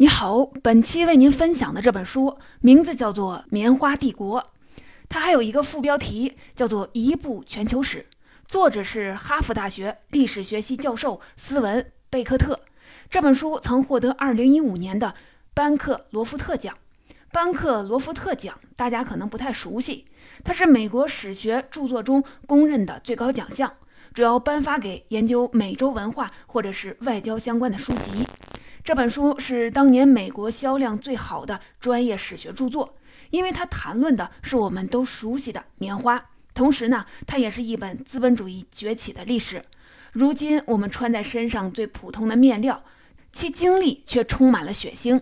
你好，本期为您分享的这本书名字叫做《棉花帝国》，它还有一个副标题叫做《一部全球史》，作者是哈佛大学历史学系教授斯文·贝克特。这本书曾获得2015年的班克罗夫特奖。班克罗夫特奖大家可能不太熟悉，它是美国史学著作中公认的最高奖项，主要颁发给研究美洲文化或者是外交相关的书籍。这本书是当年美国销量最好的专业史学著作，因为它谈论的是我们都熟悉的棉花，同时呢，它也是一本资本主义崛起的历史。如今我们穿在身上最普通的面料，其经历却充满了血腥。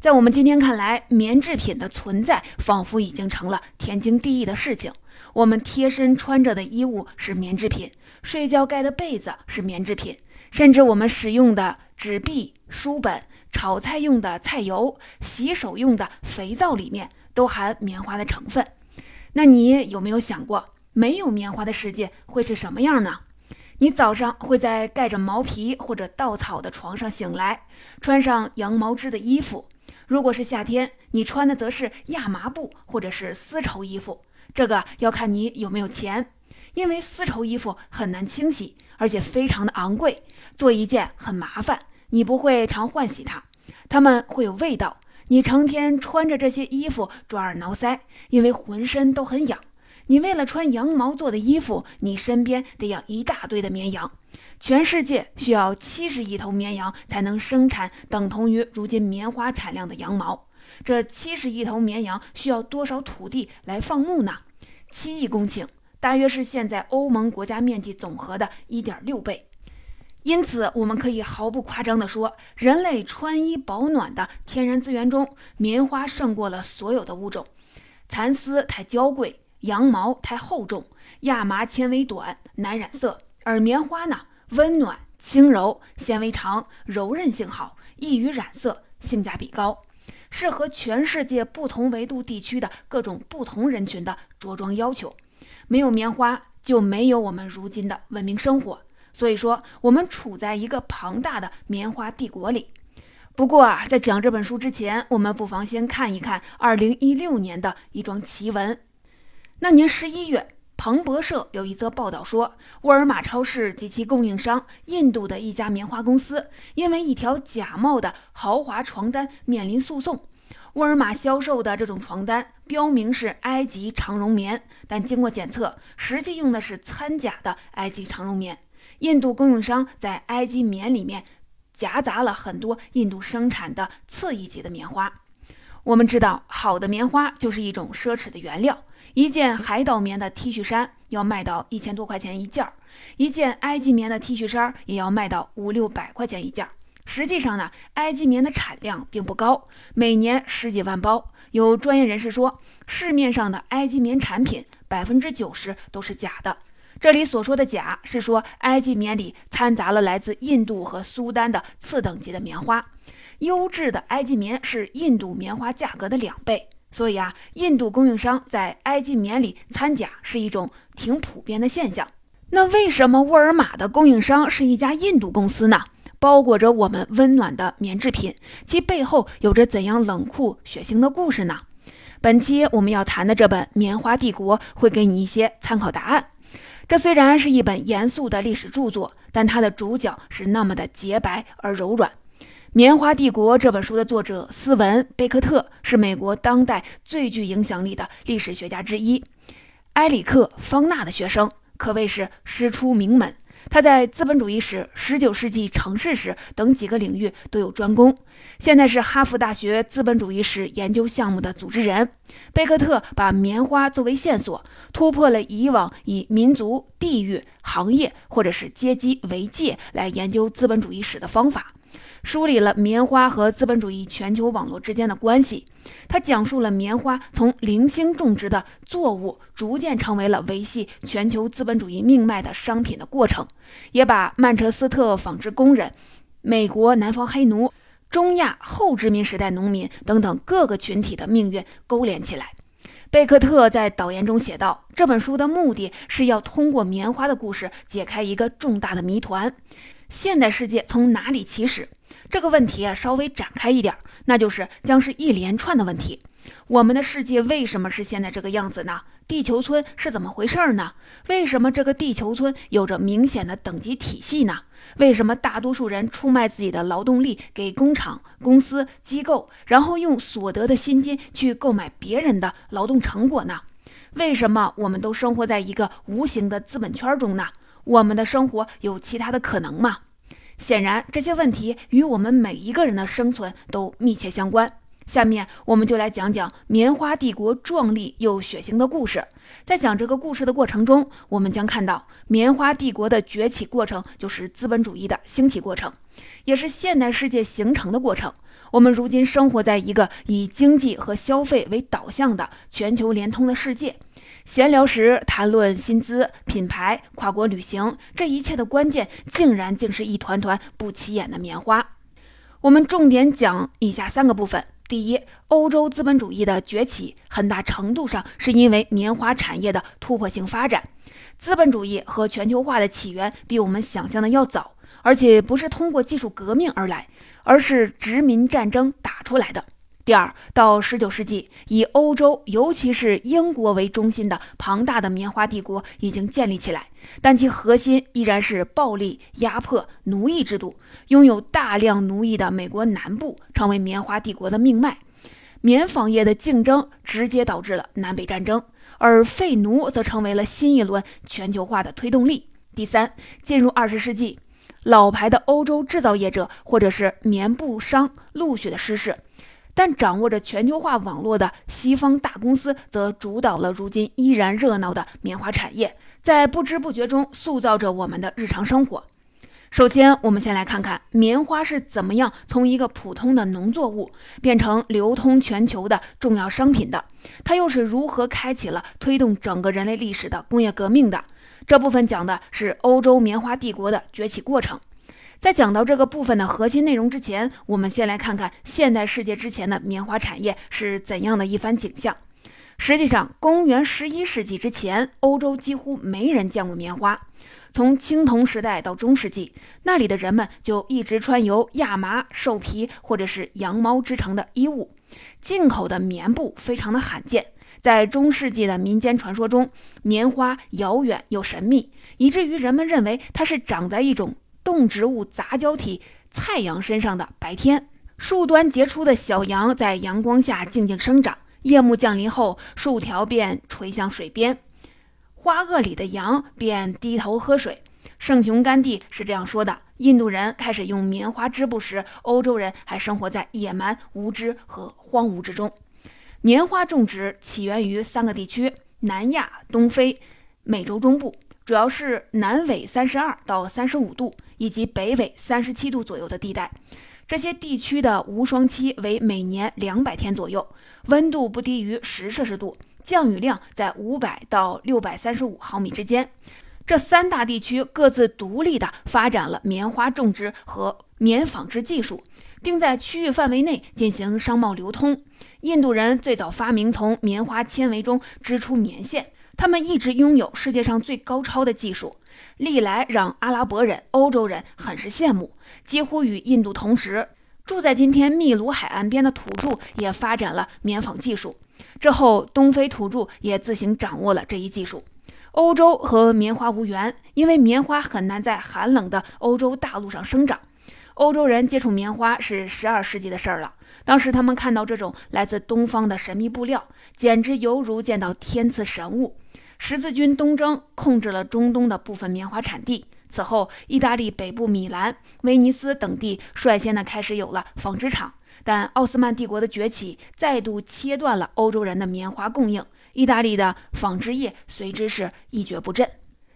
在我们今天看来，棉制品的存在仿佛已经成了天经地义的事情。我们贴身穿着的衣物是棉制品，睡觉盖的被子是棉制品，甚至我们使用的。纸币、书本、炒菜用的菜油、洗手用的肥皂里面都含棉花的成分。那你有没有想过，没有棉花的世界会是什么样呢？你早上会在盖着毛皮或者稻草的床上醒来，穿上羊毛织的衣服。如果是夏天，你穿的则是亚麻布或者是丝绸衣服。这个要看你有没有钱，因为丝绸衣服很难清洗。而且非常的昂贵，做一件很麻烦，你不会常换洗它，它们会有味道。你成天穿着这些衣服抓耳挠腮，因为浑身都很痒。你为了穿羊毛做的衣服，你身边得养一大堆的绵羊。全世界需要七十亿头绵羊才能生产等同于如今棉花产量的羊毛。这七十亿头绵羊需要多少土地来放牧呢？七亿公顷。大约是现在欧盟国家面积总和的一点六倍，因此我们可以毫不夸张地说，人类穿衣保暖的天然资源中，棉花胜过了所有的物种。蚕丝太娇贵，羊毛太厚重，亚麻纤维短，难染色，而棉花呢，温暖、轻柔，纤维长，柔韧性好，易于染色，性价比高，适合全世界不同维度地区的各种不同人群的着装要求。没有棉花，就没有我们如今的文明生活。所以说，我们处在一个庞大的棉花帝国里。不过啊，在讲这本书之前，我们不妨先看一看2016年的一桩奇闻。那年十一月，彭博社有一则报道说，沃尔玛超市及其供应商印度的一家棉花公司，因为一条假冒的豪华床单面临诉讼。沃尔玛销售的这种床单标明是埃及长绒棉，但经过检测，实际用的是掺假的埃及长绒棉。印度供应商在埃及棉里面夹杂了很多印度生产的次一级的棉花。我们知道，好的棉花就是一种奢侈的原料。一件海岛棉的 T 恤衫要卖到一千多块钱一件儿，一件埃及棉的 T 恤衫也要卖到五六百块钱一件儿。实际上呢，埃及棉的产量并不高，每年十几万包。有专业人士说，市面上的埃及棉产品百分之九十都是假的。这里所说的“假”是说埃及棉里掺杂了来自印度和苏丹的次等级的棉花。优质的埃及棉是印度棉花价格的两倍，所以啊，印度供应商在埃及棉里掺假是一种挺普遍的现象。那为什么沃尔玛的供应商是一家印度公司呢？包裹着我们温暖的棉制品，其背后有着怎样冷酷血腥的故事呢？本期我们要谈的这本《棉花帝国》会给你一些参考答案。这虽然是一本严肃的历史著作，但它的主角是那么的洁白而柔软。《棉花帝国》这本书的作者斯文·贝克特是美国当代最具影响力的历史学家之一，埃里克·方纳的学生，可谓是师出名门。他在资本主义史、十九世纪城市史等几个领域都有专攻，现在是哈佛大学资本主义史研究项目的组织人。贝克特把棉花作为线索，突破了以往以民族、地域、行业或者是阶级为界来研究资本主义史的方法。梳理了棉花和资本主义全球网络之间的关系。他讲述了棉花从零星种植的作物，逐渐成为了维系全球资本主义命脉的商品的过程，也把曼彻斯特纺织工人、美国南方黑奴、中亚后殖民时代农民等等各个群体的命运勾连起来。贝克特在导言中写道：“这本书的目的是要通过棉花的故事解开一个重大的谜团：现代世界从哪里起始？”这个问题啊，稍微展开一点，那就是将是一连串的问题。我们的世界为什么是现在这个样子呢？地球村是怎么回事儿呢？为什么这个地球村有着明显的等级体系呢？为什么大多数人出卖自己的劳动力给工厂、公司、机构，然后用所得的薪金去购买别人的劳动成果呢？为什么我们都生活在一个无形的资本圈中呢？我们的生活有其他的可能吗？显然，这些问题与我们每一个人的生存都密切相关。下面，我们就来讲讲棉花帝国壮丽又血腥的故事。在讲这个故事的过程中，我们将看到棉花帝国的崛起过程，就是资本主义的兴起过程，也是现代世界形成的过程。我们如今生活在一个以经济和消费为导向的全球联通的世界。闲聊时谈论薪资、品牌、跨国旅行，这一切的关键竟然竟是一团团不起眼的棉花。我们重点讲以下三个部分：第一，欧洲资本主义的崛起很大程度上是因为棉花产业的突破性发展。资本主义和全球化的起源比我们想象的要早，而且不是通过技术革命而来，而是殖民战争打出来的。第二，到十九世纪，以欧洲，尤其是英国为中心的庞大的棉花帝国已经建立起来，但其核心依然是暴力、压迫、奴役制度。拥有大量奴役的美国南部成为棉花帝国的命脉。棉纺业的竞争直接导致了南北战争，而废奴则成为了新一轮全球化的推动力。第三，进入二十世纪，老牌的欧洲制造业者或者是棉布商陆续的失势。但掌握着全球化网络的西方大公司则主导了如今依然热闹的棉花产业，在不知不觉中塑造着我们的日常生活。首先，我们先来看看棉花是怎么样从一个普通的农作物变成流通全球的重要商品的，它又是如何开启了推动整个人类历史的工业革命的。这部分讲的是欧洲棉花帝国的崛起过程。在讲到这个部分的核心内容之前，我们先来看看现代世界之前的棉花产业是怎样的一番景象。实际上，公元十一世纪之前，欧洲几乎没人见过棉花。从青铜时代到中世纪，那里的人们就一直穿由亚麻、兽皮或者是羊毛织成的衣物，进口的棉布非常的罕见。在中世纪的民间传说中，棉花遥远又神秘，以至于人们认为它是长在一种。动植物杂交体菜羊身上的白天，树端结出的小羊在阳光下静静生长。夜幕降临后，树条便垂向水边，花萼里的羊便低头喝水。圣雄甘地是这样说的：印度人开始用棉花织布时，欧洲人还生活在野蛮、无知和荒芜之中。棉花种植起源于三个地区：南亚、东非、美洲中部。主要是南纬三十二到三十五度，以及北纬三十七度左右的地带。这些地区的无霜期为每年两百天左右，温度不低于十摄氏度，降雨量在五百到六百三十五毫米之间。这三大地区各自独立地发展了棉花种植和棉纺织技术，并在区域范围内进行商贸流通。印度人最早发明从棉花纤维中织出棉线。他们一直拥有世界上最高超的技术，历来让阿拉伯人、欧洲人很是羡慕。几乎与印度同时，住在今天秘鲁海岸边的土著也发展了棉纺技术。之后，东非土著也自行掌握了这一技术。欧洲和棉花无缘，因为棉花很难在寒冷的欧洲大陆上生长。欧洲人接触棉花是十二世纪的事儿了。当时他们看到这种来自东方的神秘布料，简直犹如见到天赐神物。十字军东征控制了中东的部分棉花产地。此后，意大利北部米兰、威尼斯等地率先的开始有了纺织厂。但奥斯曼帝国的崛起再度切断了欧洲人的棉花供应，意大利的纺织业随之是一蹶不振。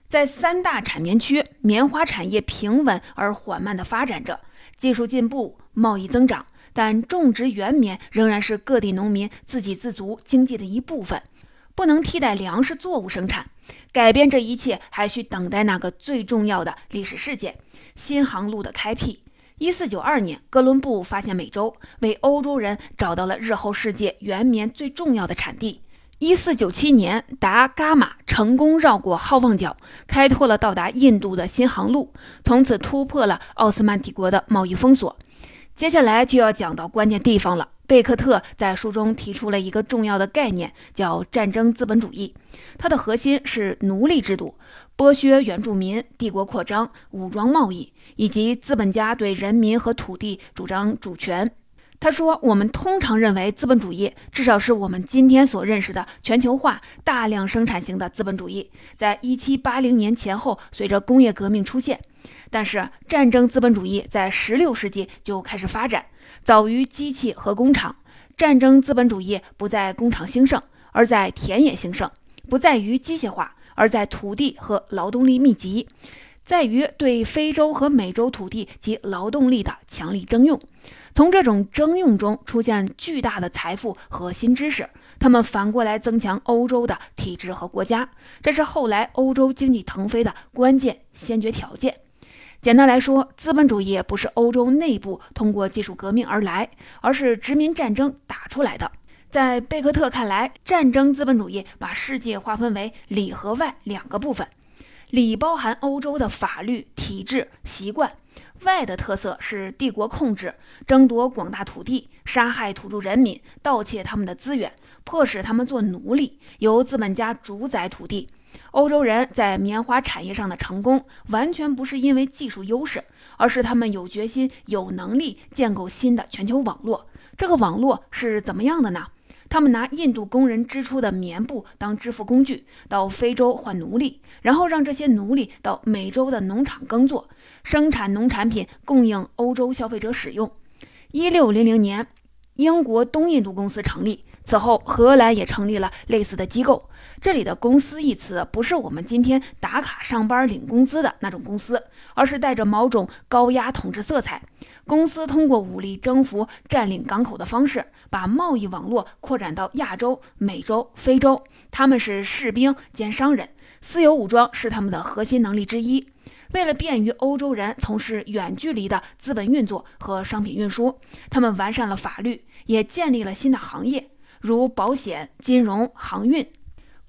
在三大产棉区，棉花产业平稳而缓慢地发展着，技术进步，贸易增长，但种植原棉仍然是各地农民自给自足经济的一部分。不能替代粮食作物生产，改变这一切还需等待那个最重要的历史事件——新航路的开辟。一四九二年，哥伦布发现美洲，为欧洲人找到了日后世界原棉最重要的产地。一四九七年，达伽马成功绕过好望角，开拓了到达印度的新航路，从此突破了奥斯曼帝国的贸易封锁。接下来就要讲到关键地方了。贝克特在书中提出了一个重要的概念，叫战争资本主义。它的核心是奴隶制度、剥削原住民、帝国扩张、武装贸易，以及资本家对人民和土地主张主权。他说：“我们通常认为资本主义，至少是我们今天所认识的全球化、大量生产型的资本主义，在1780年前后随着工业革命出现。”但是，战争资本主义在十六世纪就开始发展，早于机器和工厂。战争资本主义不在工厂兴盛，而在田野兴盛；不在于机械化，而在土地和劳动力密集，在于对非洲和美洲土地及劳动力的强力征用。从这种征用中出现巨大的财富和新知识，他们反过来增强欧洲的体制和国家，这是后来欧洲经济腾飞的关键先决条件。简单来说，资本主义不是欧洲内部通过技术革命而来，而是殖民战争打出来的。在贝克特看来，战争资本主义把世界划分为里和外两个部分，里包含欧洲的法律体制习惯，外的特色是帝国控制、争夺广大土地、杀害土著人民、盗窃他们的资源、迫使他们做奴隶，由资本家主宰土地。欧洲人在棉花产业上的成功，完全不是因为技术优势，而是他们有决心、有能力建构新的全球网络。这个网络是怎么样的呢？他们拿印度工人织出的棉布当支付工具，到非洲换奴隶，然后让这些奴隶到美洲的农场耕作，生产农产品供应欧洲消费者使用。一六零零年，英国东印度公司成立。此后，荷兰也成立了类似的机构。这里的“公司”一词不是我们今天打卡上班领工资的那种公司，而是带着某种高压统治色彩。公司通过武力征服、占领港口的方式，把贸易网络扩展到亚洲、美洲、非洲。他们是士兵兼商人，私有武装是他们的核心能力之一。为了便于欧洲人从事远距离的资本运作和商品运输，他们完善了法律，也建立了新的行业。如保险、金融、航运，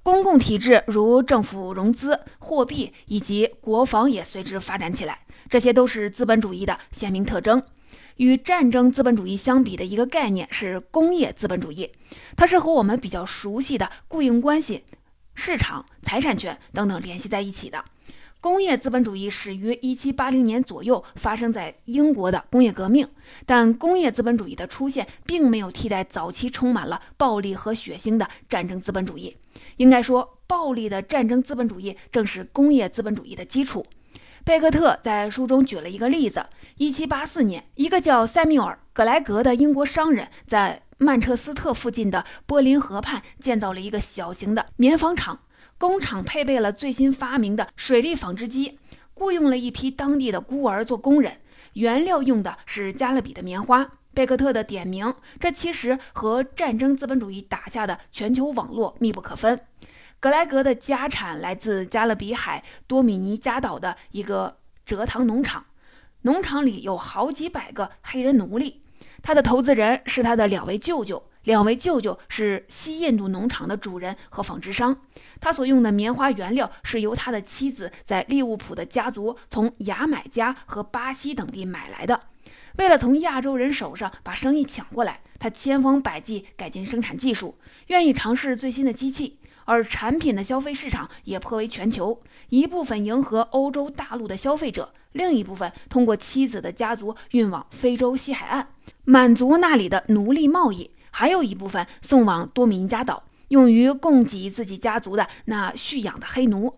公共体制如政府融资、货币以及国防也随之发展起来。这些都是资本主义的鲜明特征。与战争资本主义相比的一个概念是工业资本主义，它是和我们比较熟悉的雇佣关系、市场、财产权等等联系在一起的。工业资本主义始于1780年左右，发生在英国的工业革命。但工业资本主义的出现，并没有替代早期充满了暴力和血腥的战争资本主义。应该说，暴力的战争资本主义正是工业资本主义的基础。贝克特在书中举了一个例子：1784年，一个叫塞缪尔·格莱格的英国商人，在曼彻斯特附近的波林河畔建造了一个小型的棉纺厂。工厂配备了最新发明的水力纺织机，雇佣了一批当地的孤儿做工人，原料用的是加勒比的棉花。贝克特的点名，这其实和战争资本主义打下的全球网络密不可分。格莱格的家产来自加勒比海多米尼加岛的一个蔗糖农场，农场里有好几百个黑人奴隶。他的投资人是他的两位舅舅。两位舅舅是西印度农场的主人和纺织商，他所用的棉花原料是由他的妻子在利物浦的家族从牙买加和巴西等地买来的。为了从亚洲人手上把生意抢过来，他千方百计改进生产技术，愿意尝试最新的机器。而产品的消费市场也颇为全球，一部分迎合欧洲大陆的消费者，另一部分通过妻子的家族运往非洲西海岸，满足那里的奴隶贸易。还有一部分送往多米尼加岛，用于供给自己家族的那蓄养的黑奴。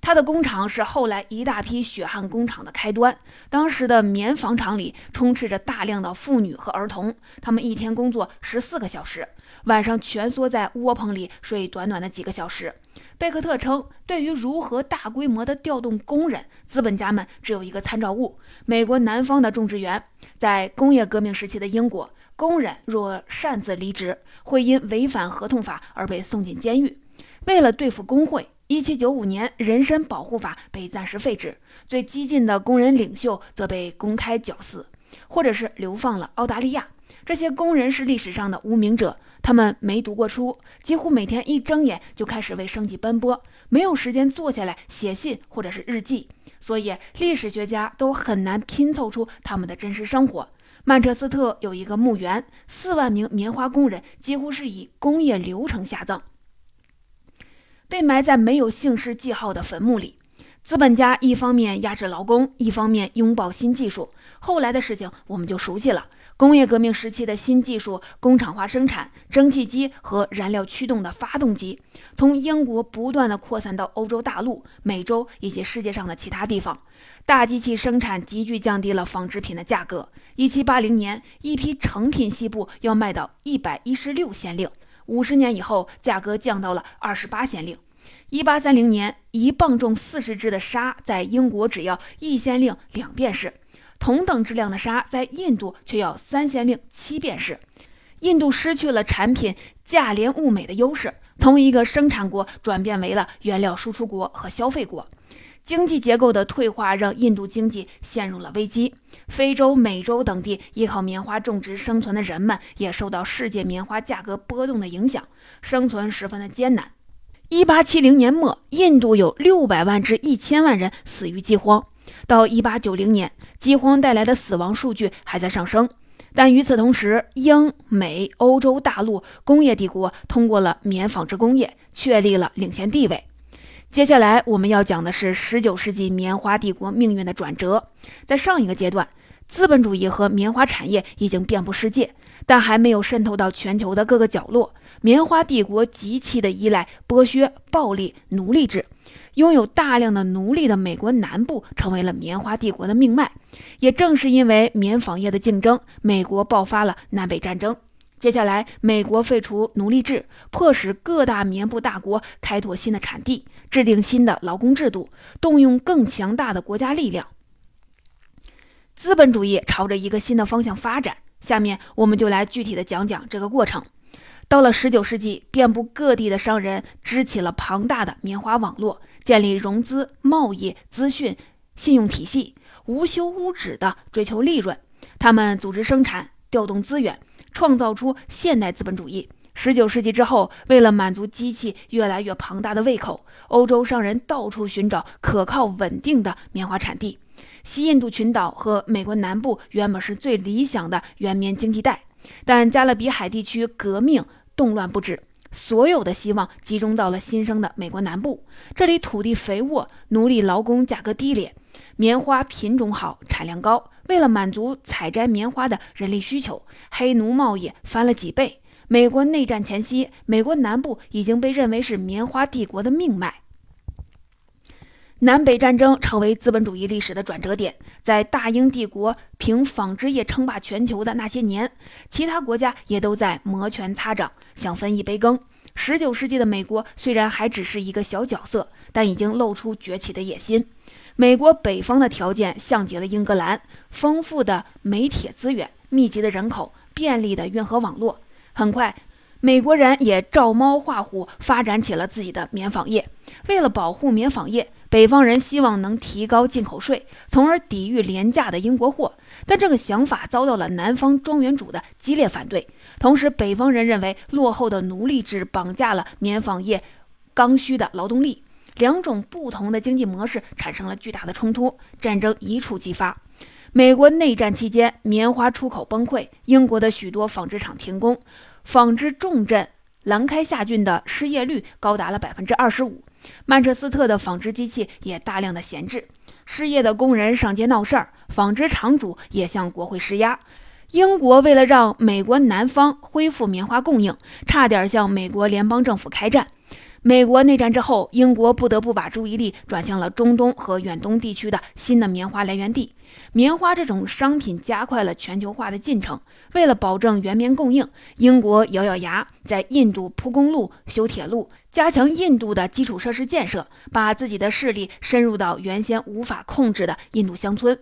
他的工厂是后来一大批血汗工厂的开端。当时的棉纺厂里充斥着大量的妇女和儿童，他们一天工作十四个小时，晚上蜷缩在窝棚里睡短短的几个小时。贝克特称，对于如何大规模的调动工人，资本家们只有一个参照物：美国南方的种植园。在工业革命时期的英国。工人若擅自离职，会因违反合同法而被送进监狱。为了对付工会，1795年人身保护法被暂时废止，最激进的工人领袖则被公开绞死，或者是流放了澳大利亚。这些工人是历史上的无名者，他们没读过书，几乎每天一睁眼就开始为生计奔波，没有时间坐下来写信或者是日记，所以历史学家都很难拼凑出他们的真实生活。曼彻斯特有一个墓园，四万名棉花工人几乎是以工业流程下葬，被埋在没有姓氏记号的坟墓里。资本家一方面压制劳工，一方面拥抱新技术。后来的事情我们就熟悉了。工业革命时期的新技术，工厂化生产、蒸汽机和燃料驱动的发动机，从英国不断的扩散到欧洲大陆、美洲以及世界上的其他地方。大机器生产急剧降低了纺织品的价格。一七八零年，一批成品西部要卖到一百一十六先令，五十年以后，价格降到了二十八先令。一八三零年，一磅重四十只的沙在英国只要一先令两便士。同等质量的沙在印度却要三先令七便士，印度失去了产品价廉物美的优势，从一个生产国转变为了原料输出国和消费国，经济结构的退化让印度经济陷入了危机。非洲、美洲等地依靠棉花种植生存的人们也受到世界棉花价格波动的影响，生存十分的艰难。一八七零年末，印度有六百万至一千万人死于饥荒。到一八九零年，饥荒带来的死亡数据还在上升，但与此同时，英美欧洲大陆工业帝国通过了棉纺织工业，确立了领先地位。接下来我们要讲的是十九世纪棉花帝国命运的转折。在上一个阶段，资本主义和棉花产业已经遍布世界，但还没有渗透到全球的各个角落。棉花帝国极其的依赖剥削、暴力、奴隶制。拥有大量的奴隶的美国南部成为了棉花帝国的命脉。也正是因为棉纺业的竞争，美国爆发了南北战争。接下来，美国废除奴隶制，迫使各大棉布大国开拓新的产地，制定新的劳工制度，动用更强大的国家力量。资本主义朝着一个新的方向发展。下面我们就来具体的讲讲这个过程。到了19世纪，遍布各地的商人支起了庞大的棉花网络。建立融资、贸易、资讯、信用体系，无休无止地追求利润。他们组织生产，调动资源，创造出现代资本主义。十九世纪之后，为了满足机器越来越庞大的胃口，欧洲商人到处寻找可靠稳定的棉花产地。西印度群岛和美国南部原本是最理想的原棉经济带，但加勒比海地区革命动乱不止。所有的希望集中到了新生的美国南部，这里土地肥沃，奴隶劳工价格低廉，棉花品种好，产量高。为了满足采摘棉花的人力需求，黑奴贸易翻了几倍。美国内战前夕，美国南部已经被认为是棉花帝国的命脉。南北战争成为资本主义历史的转折点。在大英帝国凭纺织业称霸全球的那些年，其他国家也都在摩拳擦掌，想分一杯羹。十九世纪的美国虽然还只是一个小角色，但已经露出崛起的野心。美国北方的条件像极了英格兰，丰富的煤铁资源、密集的人口、便利的运河网络。很快，美国人也照猫画虎，发展起了自己的棉纺业。为了保护棉纺业，北方人希望能提高进口税，从而抵御廉价的英国货，但这个想法遭到了南方庄园主的激烈反对。同时，北方人认为落后的奴隶制绑架了棉纺业刚需的劳动力，两种不同的经济模式产生了巨大的冲突，战争一触即发。美国内战期间，棉花出口崩溃，英国的许多纺织厂停工，纺织重镇兰开夏郡的失业率高达了百分之二十五。曼彻斯特的纺织机器也大量的闲置，失业的工人上街闹事儿，纺织厂主也向国会施压。英国为了让美国南方恢复棉花供应，差点向美国联邦政府开战。美国内战之后，英国不得不把注意力转向了中东和远东地区的新的棉花来源地。棉花这种商品加快了全球化的进程。为了保证原棉供应，英国咬咬牙，在印度铺公路、修铁路，加强印度的基础设施建设，把自己的势力深入到原先无法控制的印度乡村。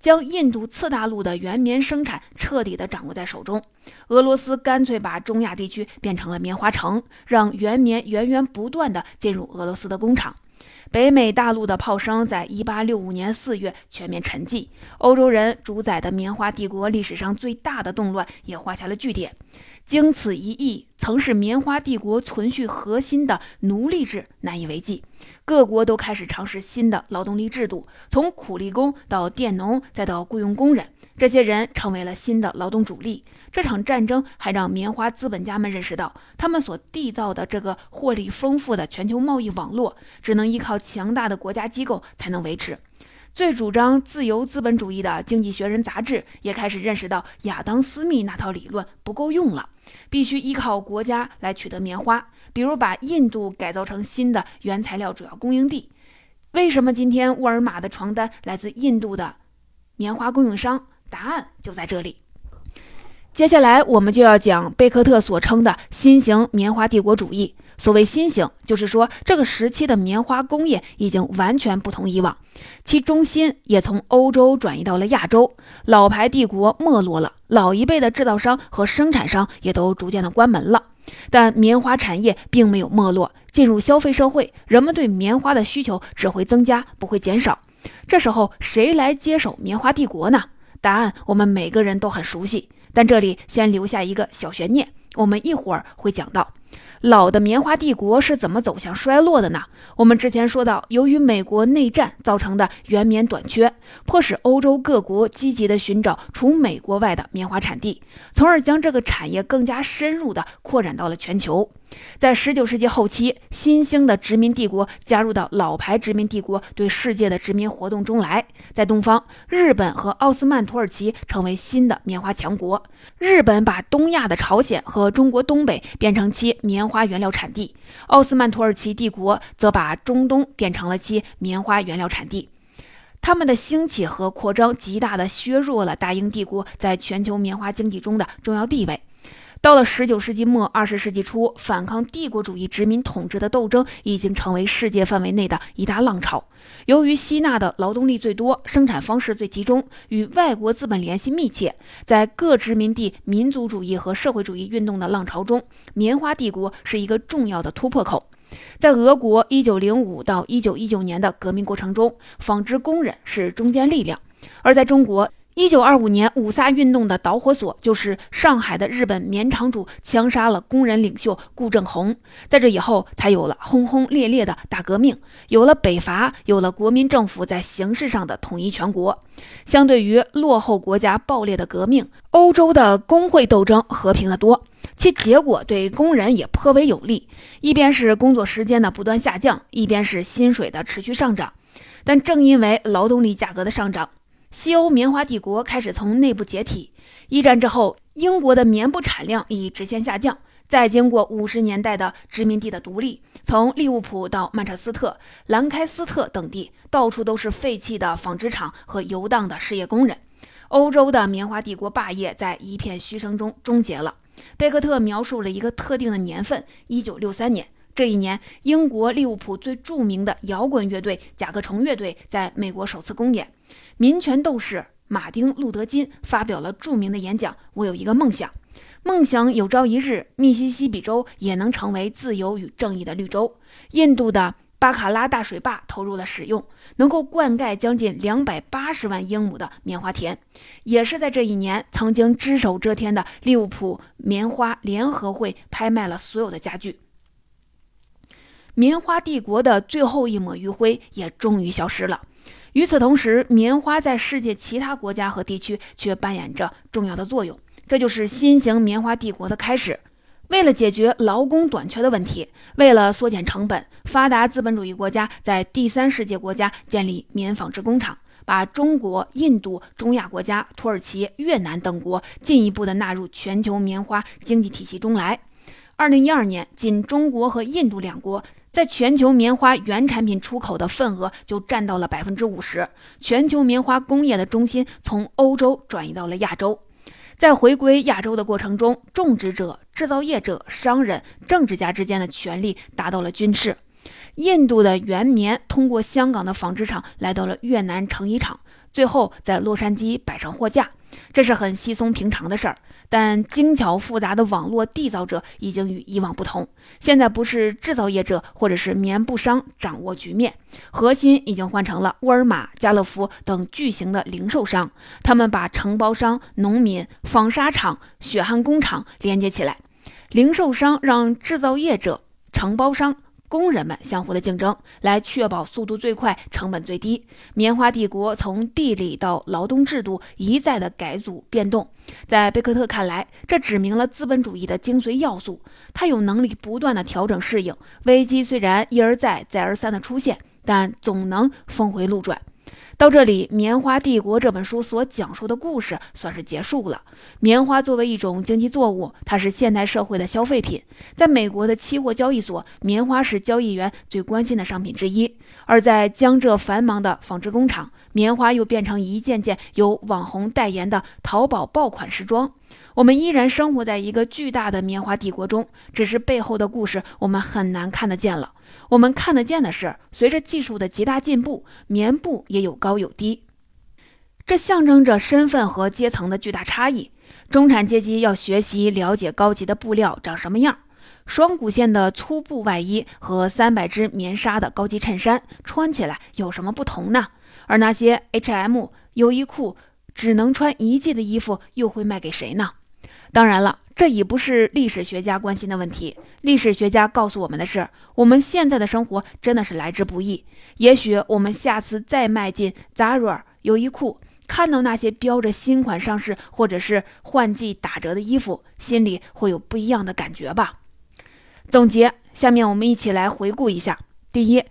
将印度次大陆的原棉生产彻底的掌握在手中，俄罗斯干脆把中亚地区变成了棉花城，让原棉源源不断的进入俄罗斯的工厂。北美大陆的炮声在1865年4月全面沉寂，欧洲人主宰的棉花帝国历史上最大的动乱也画下了句点。经此一役，曾是棉花帝国存续核心的奴隶制难以为继。各国都开始尝试新的劳动力制度，从苦力工到佃农，再到雇佣工人，这些人成为了新的劳动主力。这场战争还让棉花资本家们认识到，他们所缔造的这个获利丰富的全球贸易网络，只能依靠强大的国家机构才能维持。最主张自由资本主义的《经济学人》杂志也开始认识到，亚当·斯密那套理论不够用了，必须依靠国家来取得棉花，比如把印度改造成新的原材料主要供应地。为什么今天沃尔玛的床单来自印度的棉花供应商？答案就在这里。接下来我们就要讲贝克特所称的新型棉花帝国主义。所谓新型，就是说这个时期的棉花工业已经完全不同以往，其中心也从欧洲转移到了亚洲。老牌帝国没落了，老一辈的制造商和生产商也都逐渐的关门了。但棉花产业并没有没落，进入消费社会，人们对棉花的需求只会增加，不会减少。这时候谁来接手棉花帝国呢？答案我们每个人都很熟悉。但这里先留下一个小悬念，我们一会儿会讲到。老的棉花帝国是怎么走向衰落的呢？我们之前说到，由于美国内战造成的原棉短缺，迫使欧洲各国积极地寻找除美国外的棉花产地，从而将这个产业更加深入地扩展到了全球。在19世纪后期，新兴的殖民帝国加入到老牌殖民帝国对世界的殖民活动中来。在东方，日本和奥斯曼土耳其成为新的棉花强国。日本把东亚的朝鲜和中国东北变成其棉花原料产地，奥斯曼土耳其帝国则把中东变成了其棉花原料产地。他们的兴起和扩张极大地削弱了大英帝国在全球棉花经济中的重要地位。到了十九世纪末二十世纪初，反抗帝国主义殖民统治的斗争已经成为世界范围内的一大浪潮。由于吸纳的劳动力最多，生产方式最集中，与外国资本联系密切，在各殖民地民族主义和社会主义运动的浪潮中，棉花帝国是一个重要的突破口。在俄国一九零五到一九一九年的革命过程中，纺织工人是中坚力量；而在中国，一九二五年五卅运动的导火索就是上海的日本棉厂主枪杀了工人领袖顾正红，在这以后才有了轰轰烈烈的大革命，有了北伐，有了国民政府在形式上的统一全国。相对于落后国家暴烈的革命，欧洲的工会斗争和平得多，其结果对工人也颇为有利。一边是工作时间的不断下降，一边是薪水的持续上涨。但正因为劳动力价格的上涨，西欧棉花帝国开始从内部解体。一战之后，英国的棉布产量已直线下降。再经过五十年代的殖民地的独立，从利物浦到曼彻斯特、兰开斯特等地，到处都是废弃的纺织厂和游荡的失业工人。欧洲的棉花帝国霸业在一片嘘声中终结了。贝克特描述了一个特定的年份：一九六三年。这一年，英国利物浦最著名的摇滚乐队甲壳虫乐队在美国首次公演。民权斗士马丁·路德·金发表了著名的演讲：“我有一个梦想，梦想有朝一日，密西西比州也能成为自由与正义的绿洲。”印度的巴卡拉大水坝投入了使用，能够灌溉将近两百八十万英亩的棉花田。也是在这一年，曾经只手遮天的利物浦棉花联合会拍卖了所有的家具。棉花帝国的最后一抹余晖也终于消失了。与此同时，棉花在世界其他国家和地区却扮演着重要的作用，这就是新型棉花帝国的开始。为了解决劳工短缺的问题，为了缩减成本，发达资本主义国家在第三世界国家建立棉纺织工厂，把中国、印度、中亚国家、土耳其、越南等国进一步的纳入全球棉花经济体系中来。二零一二年，仅中国和印度两国。在全球棉花原产品出口的份额就占到了百分之五十，全球棉花工业的中心从欧洲转移到了亚洲。在回归亚洲的过程中，种植者、制造业者、商人、政治家之间的权力达到了均势。印度的原棉通过香港的纺织厂来到了越南成衣厂，最后在洛杉矶摆上货架，这是很稀松平常的事儿。但精巧复杂的网络缔造者已经与以往不同。现在不是制造业者或者是棉布商掌握局面，核心已经换成了沃尔玛、家乐福等巨型的零售商。他们把承包商、农民、纺纱厂、血汗工厂连接起来。零售商让制造业者、承包商工人们相互的竞争，来确保速度最快、成本最低。棉花帝国从地理到劳动制度一再的改组变动，在贝克特看来，这指明了资本主义的精髓要素。它有能力不断的调整适应危机，虽然一而再、再而三的出现，但总能峰回路转。到这里，《棉花帝国》这本书所讲述的故事算是结束了。棉花作为一种经济作物，它是现代社会的消费品。在美国的期货交易所，棉花是交易员最关心的商品之一；而在江浙繁忙的纺织工厂，棉花又变成一件件由网红代言的淘宝爆款时装。我们依然生活在一个巨大的棉花帝国中，只是背后的故事我们很难看得见了。我们看得见的是，随着技术的极大进步，棉布也有高有低，这象征着身份和阶层的巨大差异。中产阶级要学习了解高级的布料长什么样，双股线的粗布外衣和三百支棉纱的高级衬衫穿起来有什么不同呢？而那些 H&M、优衣库只能穿一季的衣服又会卖给谁呢？当然了，这已不是历史学家关心的问题。历史学家告诉我们的是，我们现在的生活真的是来之不易。也许我们下次再迈进 Zara、优衣库，看到那些标着新款上市或者是换季打折的衣服，心里会有不一样的感觉吧。总结，下面我们一起来回顾一下：第一。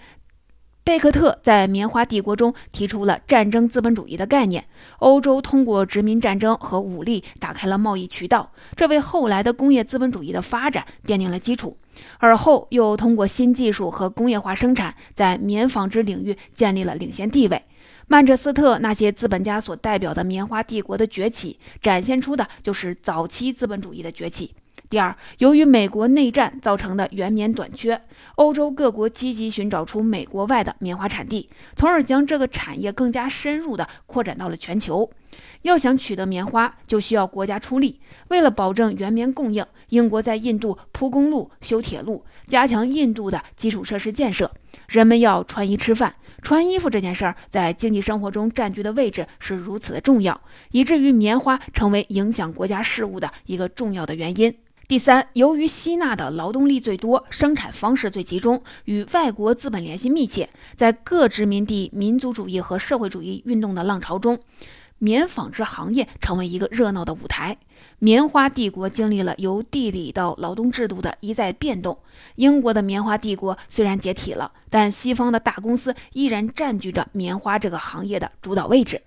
贝克特在棉花帝国中提出了战争资本主义的概念。欧洲通过殖民战争和武力打开了贸易渠道，这为后来的工业资本主义的发展奠定了基础。而后又通过新技术和工业化生产，在棉纺织领域建立了领先地位。曼彻斯特那些资本家所代表的棉花帝国的崛起，展现出的就是早期资本主义的崛起。第二，由于美国内战造成的原棉短缺，欧洲各国积极寻找出美国外的棉花产地，从而将这个产业更加深入地扩展到了全球。要想取得棉花，就需要国家出力。为了保证原棉供应，英国在印度铺公路、修铁路，加强印度的基础设施建设。人们要穿衣吃饭，穿衣服这件事儿在经济生活中占据的位置是如此的重要，以至于棉花成为影响国家事务的一个重要的原因。第三，由于吸纳的劳动力最多，生产方式最集中，与外国资本联系密切，在各殖民地民族主义和社会主义运动的浪潮中，棉纺织行业成为一个热闹的舞台。棉花帝国经历了由地理到劳动制度的一再变动。英国的棉花帝国虽然解体了，但西方的大公司依然占据着棉花这个行业的主导位置。